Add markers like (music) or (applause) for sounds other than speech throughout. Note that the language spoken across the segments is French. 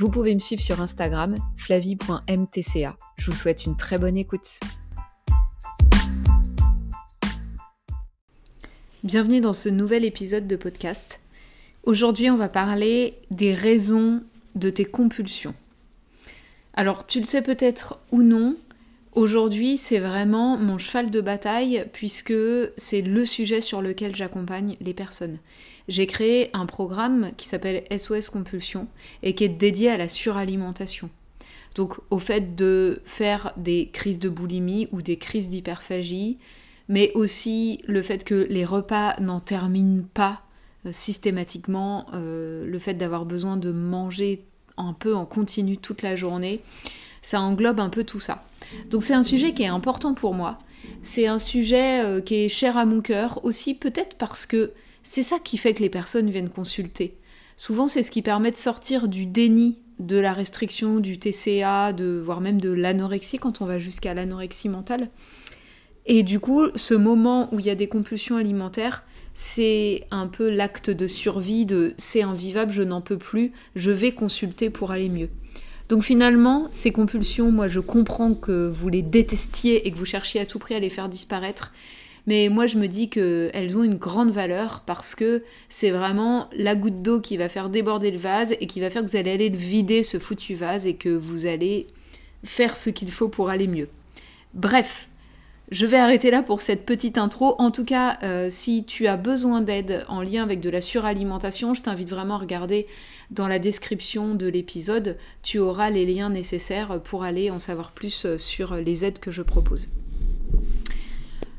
Vous pouvez me suivre sur Instagram, flavie.mtca. Je vous souhaite une très bonne écoute. Bienvenue dans ce nouvel épisode de podcast. Aujourd'hui, on va parler des raisons de tes compulsions. Alors, tu le sais peut-être ou non, Aujourd'hui, c'est vraiment mon cheval de bataille puisque c'est le sujet sur lequel j'accompagne les personnes. J'ai créé un programme qui s'appelle SOS Compulsion et qui est dédié à la suralimentation. Donc au fait de faire des crises de boulimie ou des crises d'hyperphagie, mais aussi le fait que les repas n'en terminent pas euh, systématiquement, euh, le fait d'avoir besoin de manger un peu en continu toute la journée, ça englobe un peu tout ça. Donc c'est un sujet qui est important pour moi. C'est un sujet euh, qui est cher à mon cœur aussi peut-être parce que c'est ça qui fait que les personnes viennent consulter. Souvent c'est ce qui permet de sortir du déni de la restriction, du TCA, de, voire même de l'anorexie quand on va jusqu'à l'anorexie mentale. Et du coup, ce moment où il y a des compulsions alimentaires, c'est un peu l'acte de survie de c'est invivable, je n'en peux plus, je vais consulter pour aller mieux. Donc finalement, ces compulsions, moi je comprends que vous les détestiez et que vous cherchiez à tout prix à les faire disparaître. Mais moi, je me dis qu'elles ont une grande valeur parce que c'est vraiment la goutte d'eau qui va faire déborder le vase et qui va faire que vous allez aller le vider, ce foutu vase, et que vous allez faire ce qu'il faut pour aller mieux. Bref, je vais arrêter là pour cette petite intro. En tout cas, euh, si tu as besoin d'aide en lien avec de la suralimentation, je t'invite vraiment à regarder dans la description de l'épisode. Tu auras les liens nécessaires pour aller en savoir plus euh, sur les aides que je propose.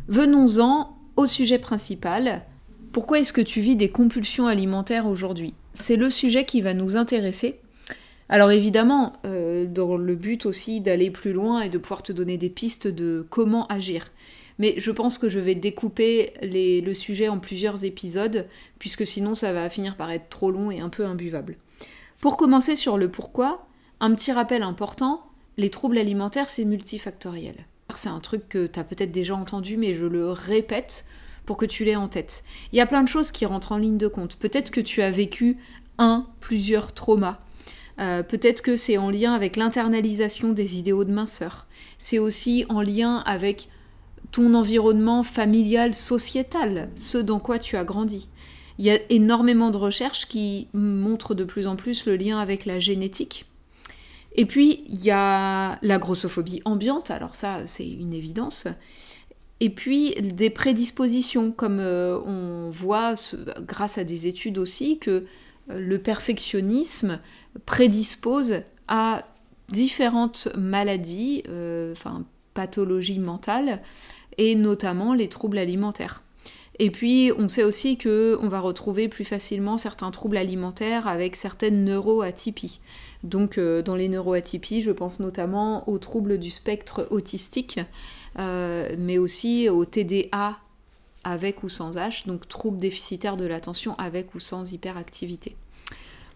Venons-en au sujet principal. Pourquoi est-ce que tu vis des compulsions alimentaires aujourd'hui? C'est le sujet qui va nous intéresser alors évidemment, euh, dans le but aussi d'aller plus loin et de pouvoir te donner des pistes de comment agir. Mais je pense que je vais découper le sujet en plusieurs épisodes, puisque sinon ça va finir par être trop long et un peu imbuvable. Pour commencer sur le pourquoi, un petit rappel important, les troubles alimentaires c'est multifactoriel. C'est un truc que tu as peut-être déjà entendu, mais je le répète pour que tu l'aies en tête. Il y a plein de choses qui rentrent en ligne de compte. Peut-être que tu as vécu un, plusieurs traumas euh, peut-être que c'est en lien avec l'internalisation des idéaux de minceur. C'est aussi en lien avec ton environnement familial, sociétal, ce dans quoi tu as grandi. Il y a énormément de recherches qui montrent de plus en plus le lien avec la génétique. Et puis, il y a la grossophobie ambiante, alors ça, c'est une évidence. Et puis, des prédispositions, comme euh, on voit grâce à des études aussi, que euh, le perfectionnisme prédispose à différentes maladies, euh, enfin pathologies mentales, et notamment les troubles alimentaires. Et puis, on sait aussi que on va retrouver plus facilement certains troubles alimentaires avec certaines neuroatypies. Donc, euh, dans les neuroatypies, je pense notamment aux troubles du spectre autistique, euh, mais aussi au TDA avec ou sans H, donc troubles déficitaires de l'attention avec ou sans hyperactivité.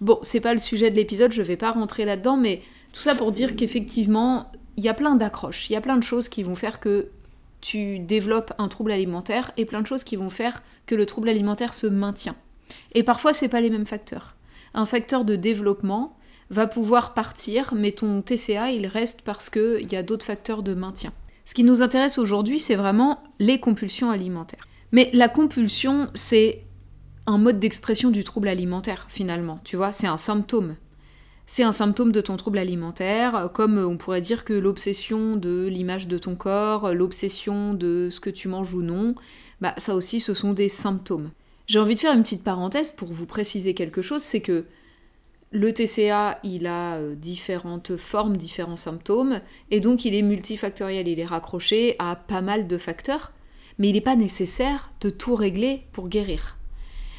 Bon, c'est pas le sujet de l'épisode, je vais pas rentrer là-dedans, mais tout ça pour dire qu'effectivement, il y a plein d'accroches, il y a plein de choses qui vont faire que tu développes un trouble alimentaire et plein de choses qui vont faire que le trouble alimentaire se maintient. Et parfois, c'est pas les mêmes facteurs. Un facteur de développement va pouvoir partir, mais ton TCA, il reste parce qu'il y a d'autres facteurs de maintien. Ce qui nous intéresse aujourd'hui, c'est vraiment les compulsions alimentaires. Mais la compulsion, c'est un mode d'expression du trouble alimentaire, finalement. Tu vois, c'est un symptôme. C'est un symptôme de ton trouble alimentaire, comme on pourrait dire que l'obsession de l'image de ton corps, l'obsession de ce que tu manges ou non, bah ça aussi ce sont des symptômes. J'ai envie de faire une petite parenthèse pour vous préciser quelque chose, c'est que le TCA, il a euh, différentes formes, différents symptômes, et donc il est multifactoriel, il est raccroché à pas mal de facteurs, mais il n'est pas nécessaire de tout régler pour guérir.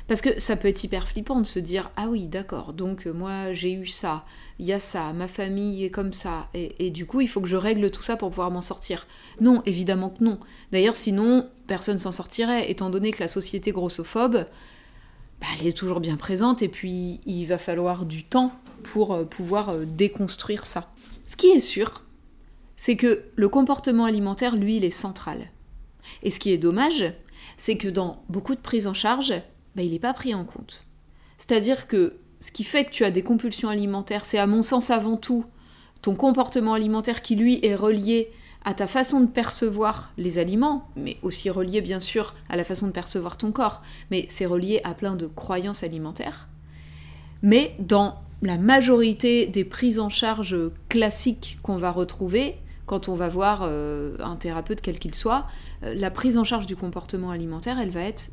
Parce que ça peut être hyper flippant de se dire ah oui d'accord donc euh, moi j'ai eu ça, il y a ça, ma famille est comme ça et, du coup il faut que je règle tout ça pour pouvoir m'en sortir. Non évidemment que non. D'ailleurs sinon personne s'en sortirait étant donné que la société grossophobe bah, elle est toujours bien présente et puis il va falloir du temps pour euh, pouvoir euh, déconstruire ça. Ce qui est sûr c'est que le comportement alimentaire lui il est central. Et ce qui est dommage c'est que dans beaucoup de prises en charge bah, il n'est pas pris en compte. C'est-à-dire que ce qui fait que tu as des compulsions alimentaires, c'est à mon sens avant tout ton comportement alimentaire qui lui est relié à ta façon de percevoir les aliments, mais aussi relié bien sûr à la façon de percevoir ton corps, mais c'est relié à plein de croyances alimentaires. Mais dans la majorité des prises en charge classiques qu'on va retrouver, quand on va voir euh, un thérapeute quel qu'il soit, euh, la prise en charge du comportement alimentaire, elle va être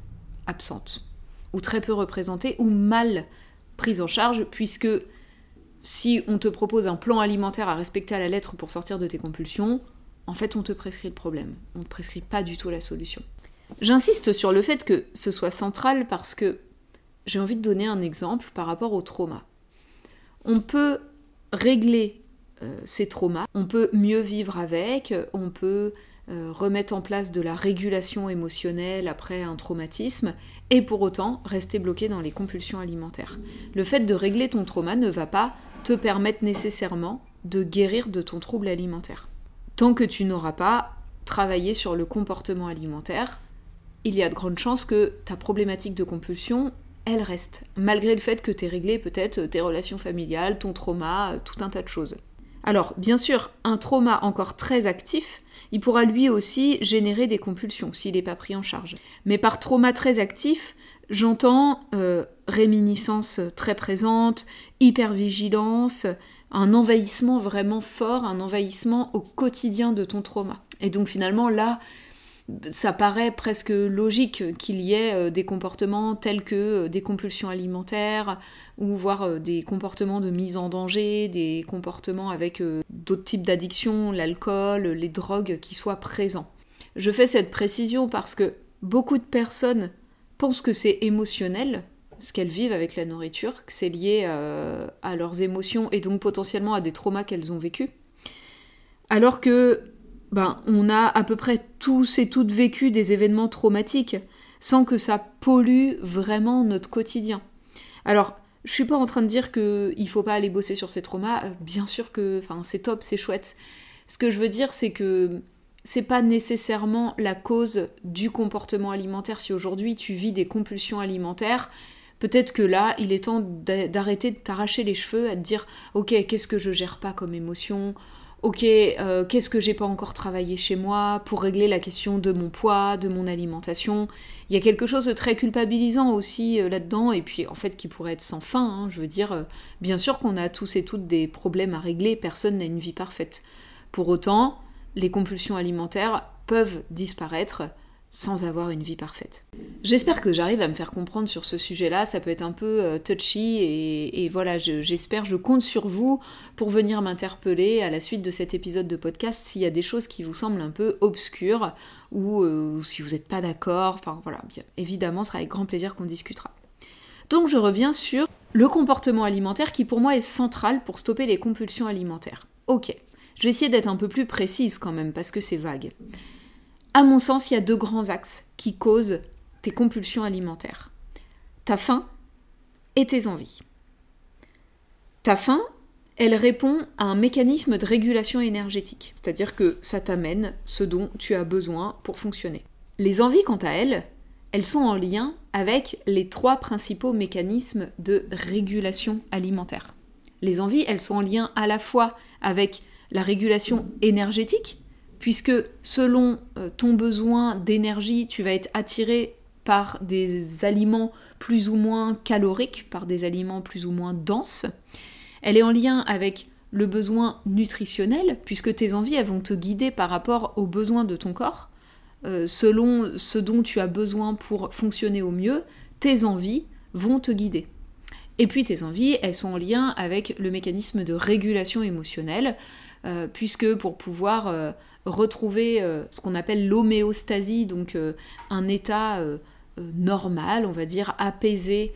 absente ou très peu représentée, ou mal prise en charge, puisque si on te propose un plan alimentaire à respecter à la lettre pour sortir de tes compulsions, en fait on te prescrit le problème, on ne prescrit pas du tout la solution. J'insiste sur le fait que ce soit central parce que j'ai envie de donner un exemple par rapport au trauma. On peut régler euh, ces traumas, on peut mieux vivre avec, on peut remettre en place de la régulation émotionnelle après un traumatisme, et pour autant rester bloqué dans les compulsions alimentaires. Le fait de régler ton trauma ne va pas te permettre nécessairement de guérir de ton trouble alimentaire. Tant que tu n'auras pas travaillé sur le comportement alimentaire, il y a de grandes chances que ta problématique de compulsion, elle reste, malgré le fait que tu aies réglé peut-être tes relations familiales, ton trauma, tout un tas de choses. Alors, bien sûr, un trauma encore très actif, il pourra lui aussi générer des compulsions s'il n'est pas pris en charge. Mais par trauma très actif, j'entends euh, réminiscence très présente, hypervigilance, un envahissement vraiment fort, un envahissement au quotidien de ton trauma. Et donc finalement là, ça paraît presque logique qu'il y ait euh, des comportements tels que euh, des compulsions alimentaires ou voire euh, des comportements de mise en danger, des comportements avec d'autres types d'addictions, l'alcool, les drogues qui soient présents. Je fais cette précision parce que beaucoup de personnes pensent que c'est émotionnel, ce qu'elles vivent avec la nourriture, que c'est lié à leurs émotions et donc potentiellement à des traumas qu'elles ont vécus. Alors que ben, on a à peu près tous et toutes vécu des événements traumatiques sans que ça pollue vraiment notre quotidien. Alors, je suis pas en train de dire qu'il faut pas aller bosser sur ces traumas, euh, bien sûr que c'est top, c'est chouette. Ce que je veux dire, c'est que c'est pas nécessairement la cause du comportement alimentaire. Si aujourd'hui tu vis des compulsions alimentaires, peut-être que là, il est temps d'arrêter de t'arracher les cheveux, à te dire Ok, qu'est-ce que je gère pas comme émotion? Ok, euh, qu'est-ce que j'ai pas encore travaillé chez moi pour régler la question de mon poids, de mon alimentation? Il y a quelque chose de très culpabilisant aussi euh, là-dedans, et puis en fait qui pourrait être sans fin. Hein. je veux dire, euh, bien sûr qu'on a tous et toutes des problèmes à régler, personne n'a une vie parfaite. Pour autant, les compulsions alimentaires peuvent disparaître sans avoir une vie parfaite. J'espère que j'arrive à me faire comprendre sur ce sujet-là, ça peut être un peu euh, touchy et, voilà, j'espère, je, compte sur vous pour venir m'interpeller à la suite de cet épisode de podcast s'il y a des choses qui vous semblent un peu obscures ou, euh, si vous n'êtes pas d'accord, enfin voilà, bien, évidemment, ce sera avec grand plaisir qu'on discutera. Donc je reviens sur le comportement alimentaire qui pour moi est central pour stopper les compulsions alimentaires. Ok, je vais essayer d'être un peu plus précise quand même parce que c'est vague. À mon sens, il y a deux grands axes qui causent tes compulsions alimentaires. Ta faim et tes envies. Ta faim, elle répond à un mécanisme de régulation énergétique, c'est-à-dire que ça t'amène ce dont tu as besoin pour fonctionner. Les envies, quant à elles, elles sont en lien avec les trois principaux mécanismes de régulation alimentaire. Les envies, elles sont en lien à la fois avec la régulation énergétique, puisque selon euh, ton besoin d'énergie, tu vas être attiré par des aliments plus ou moins caloriques, par des aliments plus ou moins denses. Elle est en lien avec le besoin nutritionnel, puisque tes envies, elles vont te guider par rapport aux besoins de ton corps. Euh, selon ce dont tu as besoin pour fonctionner au mieux, tes envies vont te guider. Et puis tes envies, elles sont en lien avec le mécanisme de régulation émotionnelle, euh, puisque pour pouvoir retrouver euh, ce qu'on appelle l'homéostasie, donc euh, un état euh, normal, on va dire apaisé,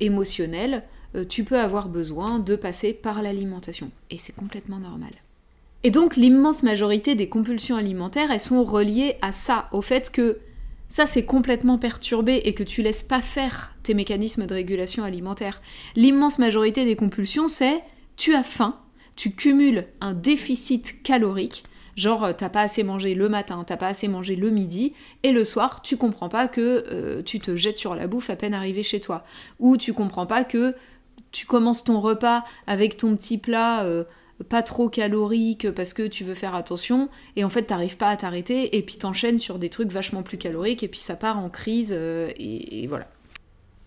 émotionnel, tu peux avoir besoin de passer par l'alimentation. Et c'est complètement normal. Et donc l'immense majorité des compulsions alimentaires, elles sont reliées à ça, au fait que ça c'est complètement perturbé et que tu laisses pas faire tes mécanismes de régulation alimentaire. L'immense majorité des compulsions, c'est tu as faim, tu cumules un déficit calorique, genre euh, t'as pas assez mangé le matin, t'as pas assez mangé le midi, et le soir tu comprends pas que euh, tu te jettes sur la bouffe à peine arrivé chez toi, ou tu comprends pas que tu commences ton repas avec ton petit plat. Euh, pas trop calorique parce que tu veux faire attention et en fait t'arrives pas à t'arrêter et puis t'enchaînes sur des trucs vachement plus caloriques et puis ça part en crise et, voilà.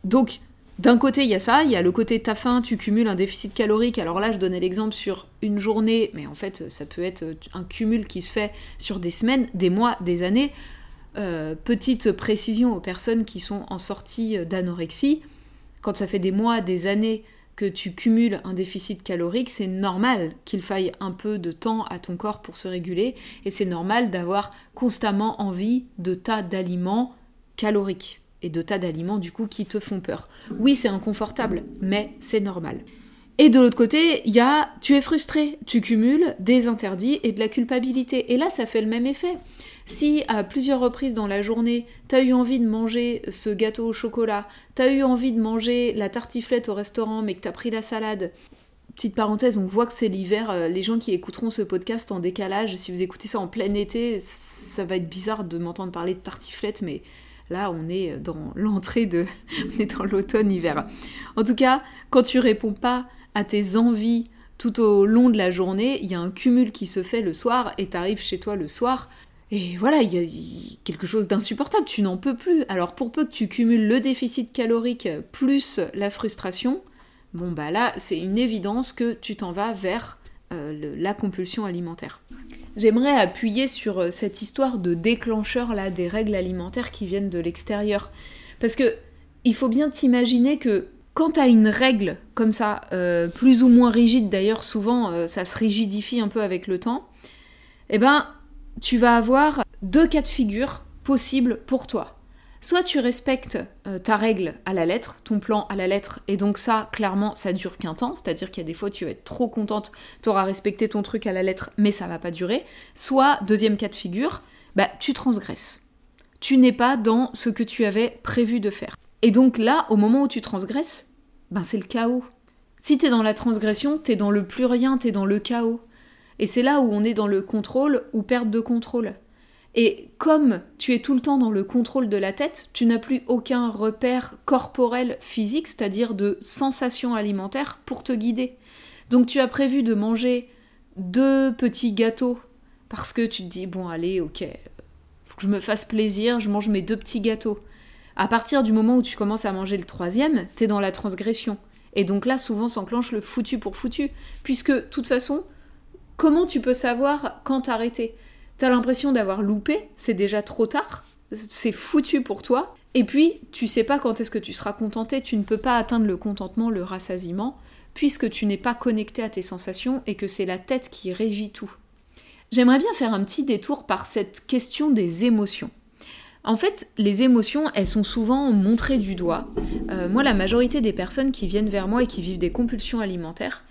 Donc d'un côté il y a ça, il y a le côté t'as faim, tu cumules un déficit calorique. Alors là je donnais l'exemple sur une journée, mais en fait ça peut être un cumul qui se fait sur des semaines, des mois, des années. Euh, petite précision aux personnes qui sont en sortie d'anorexie, quand ça fait des mois, des années que tu cumules un déficit calorique, c'est normal qu'il faille un peu de temps à ton corps pour se réguler et c'est normal d'avoir constamment envie de tas d'aliments caloriques et de tas d'aliments du coup qui te font peur. Oui, c'est inconfortable, mais c'est normal. Et de l'autre côté, il y a tu es frustré, tu cumules des interdits et de la culpabilité. Et là, ça fait le même effet. Si à plusieurs reprises dans la journée, t'as eu envie de manger ce gâteau au chocolat, t'as eu envie de manger la tartiflette au restaurant, mais que t'as pris la salade, petite parenthèse, on voit que c'est l'hiver, euh, les gens qui écouteront ce podcast en décalage, si vous écoutez ça en plein été, ça va être bizarre de m'entendre parler de tartiflette, mais là on est dans l'entrée de... (laughs) l'automne-hiver. En tout cas, quand tu réponds pas à tes envies tout au long de la journée, il y a un cumul qui se fait le soir et t'arrives chez toi le soir, et voilà, il y a quelque chose d'insupportable, tu n'en peux plus. Alors pour peu que tu cumules le déficit calorique plus la frustration, bon bah là c'est une évidence que tu t'en vas vers euh, la compulsion alimentaire. J'aimerais appuyer sur euh, cette histoire de déclencheur là des règles alimentaires qui viennent de l'extérieur. Parce que il faut bien t'imaginer que quand tu as une règle comme ça, euh, plus ou moins rigide d'ailleurs, souvent ça se rigidifie un peu avec le temps, eh ben tu vas avoir deux cas de figure possibles pour toi. Soit tu respectes euh, ta règle à la lettre, ton plan à la lettre, et donc ça, clairement, ça dure qu'un temps, c'est-à-dire qu'il y a des fois tu vas être trop contente, tu auras respecté ton truc à la lettre, mais ça va pas durer. Soit, deuxième cas de figure, bah tu transgresses. Tu n'es pas dans ce que tu avais prévu de faire. Et donc là, au moment où tu transgresses, ben c'est le chaos. Si t'es dans la transgression, t'es dans le plus rien, t'es dans le chaos. Et c'est là où on est dans le contrôle ou perte de contrôle. Et comme tu es tout le temps dans le contrôle de la tête, tu n'as plus aucun repère corporel physique, c'est-à-dire de sensation alimentaire, pour te guider. Donc tu as prévu de manger deux petits gâteaux parce que tu te dis bon allez ok faut que je me fasse plaisir je mange mes deux petits gâteaux. À partir du moment où tu commences à manger le troisième t'es dans la transgression. Et donc là souvent s'enclenche le foutu pour foutu puisque de toute façon comment tu peux savoir quand t'arrêter? T'as l'impression d'avoir loupé, c'est déjà trop tard, c'est foutu pour toi. Et puis, tu sais pas quand est-ce que tu seras contenté, tu ne peux pas atteindre le contentement, le rassasiement, puisque tu n'es pas connecté à tes sensations et que c'est la tête qui régit tout. J'aimerais bien faire un petit détour par cette question des émotions. En fait, les émotions, elles sont souvent montrées du doigt. Euh, moi, la majorité des personnes qui viennent vers moi et qui vivent des compulsions alimentaires,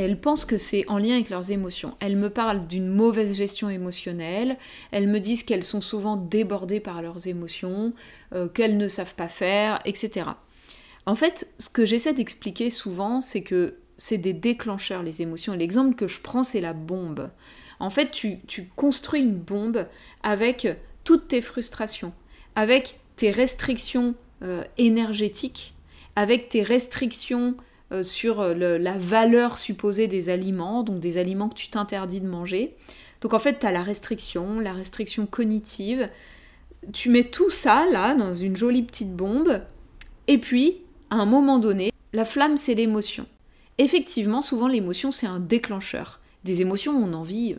elles pensent que c'est en lien avec leurs émotions. Elles me parlent d'une mauvaise gestion émotionnelle, elles me disent qu'elles sont souvent débordées par leurs émotions, euh, qu'elles ne savent pas faire, etc. En fait, ce que j'essaie d'expliquer souvent, c'est que c'est des déclencheurs, les émotions. L'exemple que je prends, c'est la bombe. En fait, tu, construis une bombe avec toutes tes frustrations, avec tes restrictions euh, énergétiques, avec tes restrictions euh, sur euh, la valeur supposée des aliments, donc des aliments que tu t'interdis de manger. Donc en fait, tu as la restriction, la restriction cognitive. Tu mets tout ça là dans une jolie petite bombe, et puis, à un moment donné, la flamme, c'est l'émotion. Effectivement, souvent l'émotion, c'est un déclencheur. Des émotions, on en vit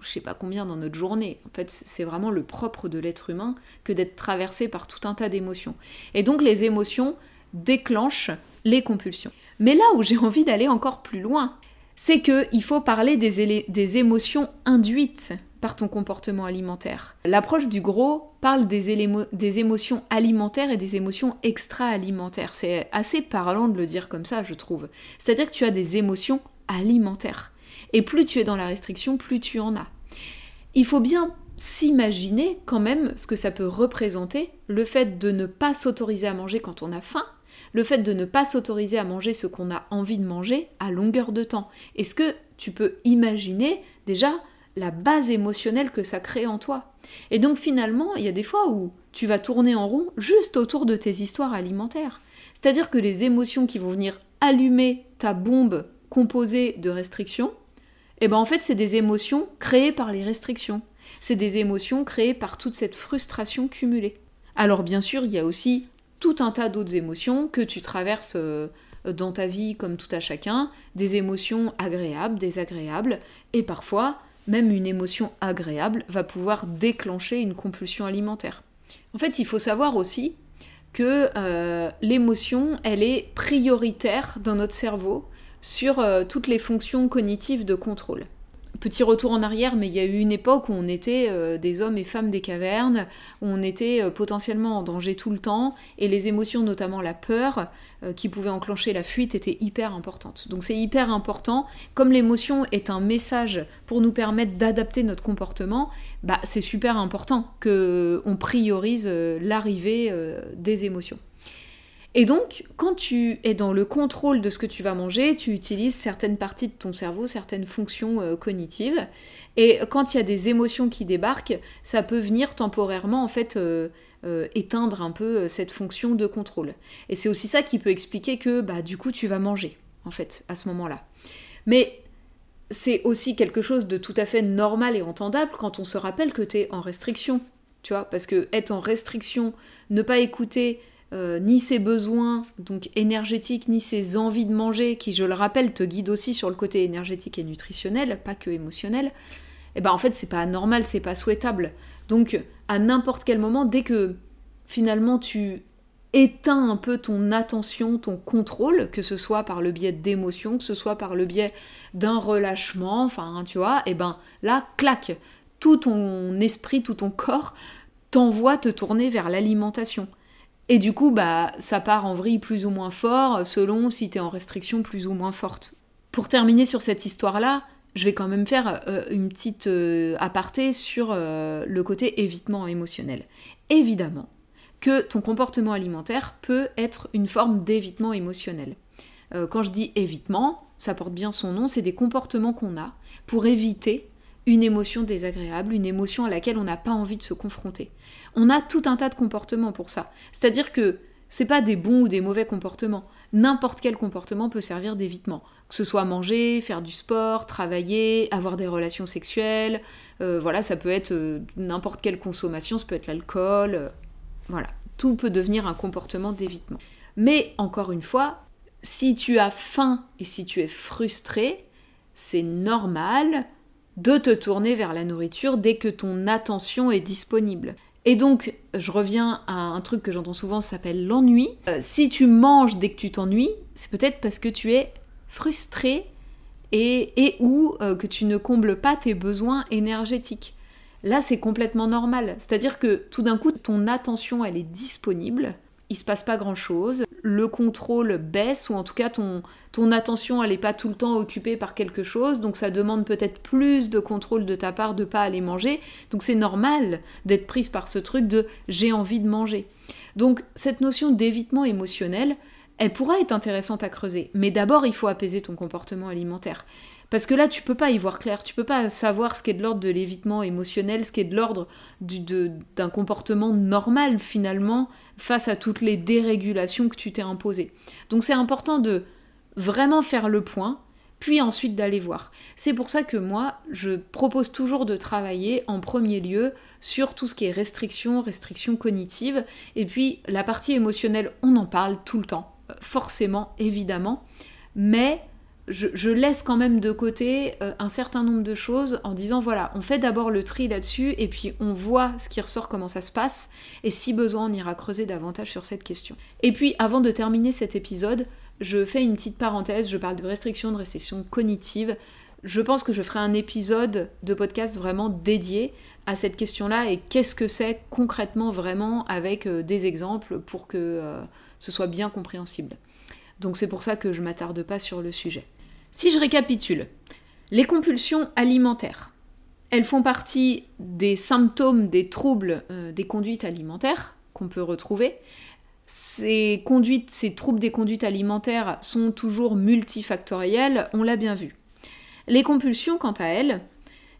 je sais pas combien dans notre journée. En fait, c'est vraiment le propre de l'être humain que d'être traversé par tout un tas d'émotions. Et donc les émotions déclenchent les compulsions. Mais là où j'ai (laughs) envie d'aller encore plus loin, c'est qu'il faut parler des, émotions induites par ton comportement alimentaire. L'approche du gros parle des émotions alimentaires et des émotions extra-alimentaires. C'est assez parlant de le dire comme ça, je trouve. C'est-à-dire que tu as des émotions alimentaires. Et plus tu es dans la restriction, plus tu en as. Il faut bien s'imaginer quand même ce que ça peut représenter, le fait de ne pas s'autoriser à manger quand on a faim, le fait de ne pas s'autoriser à manger ce qu'on a envie de manger à longueur de temps. Est-ce que tu peux imaginer déjà la base émotionnelle que ça crée en toi? Et donc finalement, il y a des fois où tu vas tourner en rond juste autour de tes histoires alimentaires. C'est-à-dire que les émotions qui vont venir allumer ta bombe composée de restrictions, eh ben en fait c'est des émotions créées par les restrictions. C'est des émotions créées par toute cette frustration cumulée. Alors bien sûr, il y a aussi tout un tas d'autres émotions que tu traverses euh, dans ta vie comme tout à chacun, des émotions agréables, désagréables, et parfois même une émotion agréable va pouvoir déclencher une compulsion alimentaire. En fait, il faut savoir aussi que euh, l'émotion, elle est prioritaire dans notre cerveau sur euh, toutes les fonctions cognitives de contrôle. Petit retour en arrière, mais il y a eu une époque où on était euh, des hommes et femmes des cavernes, où on était euh, potentiellement en danger tout le temps, et les émotions, notamment la peur, euh, qui pouvait enclencher la fuite, étaient hyper importantes. Donc c'est hyper important, comme l'émotion est un message pour nous permettre d'adapter notre comportement, bah, c'est super important qu'on priorise l'arrivée des émotions. Et donc, quand tu es dans le contrôle de ce que tu vas manger, tu utilises certaines parties de ton cerveau, certaines fonctions euh, cognitives. Et quand il y a des émotions qui débarquent, ça peut venir temporairement en fait euh, euh, éteindre un peu cette fonction de contrôle. Et c'est aussi ça qui peut expliquer que bah du coup tu vas manger en fait à ce moment-là. Mais c'est aussi quelque chose de tout à fait normal et entendable quand on se rappelle que tu es en restriction. Tu vois, parce que être en restriction, ne pas écouter euh, ni ses besoins donc énergétiques, ni ses envies de manger, qui je le rappelle te guident aussi sur le côté énergétique et nutritionnel, pas que émotionnel, et eh ben en fait c'est pas normal, c'est pas souhaitable. Donc à n'importe quel moment, dès que finalement tu éteins un peu ton attention, ton contrôle, que ce soit par le biais d'émotions, que ce soit par le biais d'un relâchement, enfin tu vois, et eh ben là, clac, tout ton esprit, tout ton corps t'envoie te tourner vers l'alimentation. Et du coup, bah, ça part en vrille plus ou moins fort, selon si t'es en restriction plus ou moins forte. Pour terminer sur cette histoire-là, je vais quand même faire euh, une petite euh, aparté sur euh, le côté évitement émotionnel. Évidemment que ton comportement alimentaire peut être une forme d'évitement émotionnel. quand je dis évitement, ça porte bien son nom, c'est des comportements qu'on a pour éviter une émotion désagréable, une émotion à laquelle on n'a pas envie de se confronter. On a tout un tas de comportements pour ça. C'est-à-dire que c'est pas des bons ou des mauvais comportements. N'importe quel comportement peut servir d'évitement. Que ce soit manger, faire du sport, travailler, avoir des relations sexuelles, euh, voilà, ça peut être euh, n'importe quelle consommation, ça peut être l'alcool, euh, voilà. Tout peut devenir un comportement d'évitement. Mais encore une fois, si tu as faim et si tu es frustré, c'est normal de te tourner vers la nourriture dès que ton attention est disponible. Et donc, je reviens à un truc que j'entends souvent, ça s'appelle l'ennui. Euh, si tu manges dès que tu t'ennuies, c'est peut-être parce que tu es frustré et, ou euh, que tu ne combles pas tes besoins énergétiques. Là, c'est complètement normal. C'est-à-dire que tout d'un coup, ton attention, elle est disponible, il se passe pas grand-chose, le contrôle baisse, ou en tout cas ton, attention n'est pas tout le temps occupée par quelque chose, donc ça demande peut-être plus de contrôle de ta part de pas aller manger, donc c'est normal d'être prise par ce truc de j'ai envie de manger. Donc cette notion d'évitement émotionnel, elle pourra être intéressante à creuser, mais d'abord il faut apaiser ton comportement alimentaire. Parce que là, tu peux pas y voir clair, tu peux pas savoir ce qui est de l'ordre de l'évitement émotionnel, ce qui est de l'ordre d'un comportement normal finalement face à toutes les dérégulations que tu t'es imposées. Donc c'est important de vraiment faire le point, puis ensuite d'aller voir. C'est pour ça que moi, je propose toujours de travailler en premier lieu sur tout ce qui est restriction, restriction cognitive, et puis la partie émotionnelle, on en parle tout le temps, forcément, évidemment, mais je, laisse quand même de côté euh, un certain nombre de choses en disant voilà, on fait d'abord le tri là-dessus et puis on voit ce qui ressort, comment ça se passe, et si besoin, on ira creuser davantage sur cette question. Et puis, avant de terminer cet épisode, je fais une petite parenthèse, je parle de restriction, de restriction cognitive. Je pense que je ferai un épisode de podcast vraiment dédié à cette question-là et qu'est-ce que c'est concrètement vraiment avec euh, des exemples pour que euh, ce soit bien compréhensible. Donc c'est pour ça que je m'attarde pas sur le sujet. Si je récapitule, les compulsions alimentaires, elles font partie des symptômes des troubles euh, des conduites alimentaires qu'on peut retrouver. Ces troubles des conduites alimentaires sont toujours multifactoriels, on l'a bien vu. Les compulsions, quant à elles,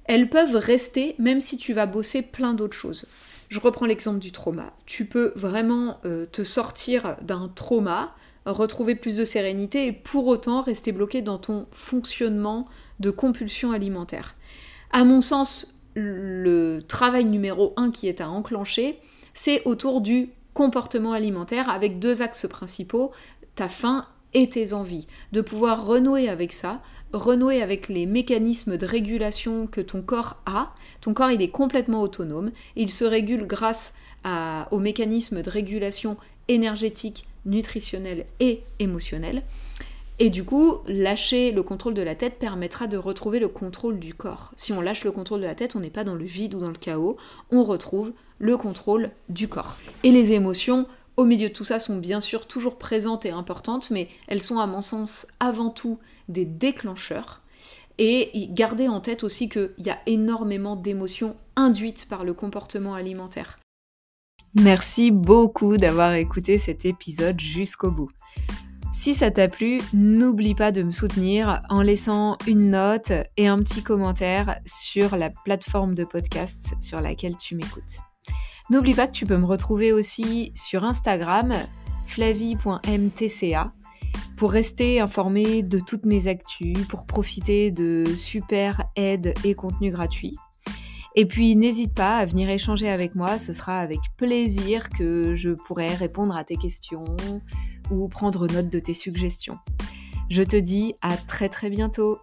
elles peuvent rester même si tu vas bosser plein d'autres choses. Je reprends l'exemple du trauma. Tu peux vraiment euh, te sortir d'un trauma, retrouver plus de sérénité et pour autant rester bloqué dans ton fonctionnement de compulsion alimentaire. À mon sens, le travail numéro un qui est à enclencher, c'est autour du comportement alimentaire avec deux axes principaux, ta faim et tes envies. De pouvoir renouer avec ça, renouer avec les mécanismes de régulation que ton corps a. Ton corps, il est complètement autonome. Il se régule grâce aux mécanismes de régulation énergétique, nutritionnelle et émotionnelle. Et du coup, lâcher le contrôle de la tête permettra de retrouver le contrôle du corps. Si on lâche le contrôle de la tête, on n'est pas dans le vide ou dans le chaos, on retrouve le contrôle du corps. Et les émotions, au milieu de tout ça, sont bien sûr toujours présentes et importantes, mais elles sont à mon sens avant tout des déclencheurs. Et gardez en tête aussi qu'il y a énormément d'émotions induites par le comportement alimentaire. Merci beaucoup d'avoir écouté cet épisode jusqu'au bout. Si ça t'a plu, n'oublie pas de me soutenir en laissant une note et un petit commentaire sur la plateforme de podcast sur laquelle tu m'écoutes. N'oublie pas que tu peux me retrouver aussi sur Instagram, flavie.mtca, pour rester informé de toutes mes actus, pour profiter de super aides et contenus gratuits. Et puis n'hésite pas à venir échanger avec moi, ce sera avec plaisir que je pourrai répondre à tes questions ou prendre note de tes suggestions. Je te dis à très très bientôt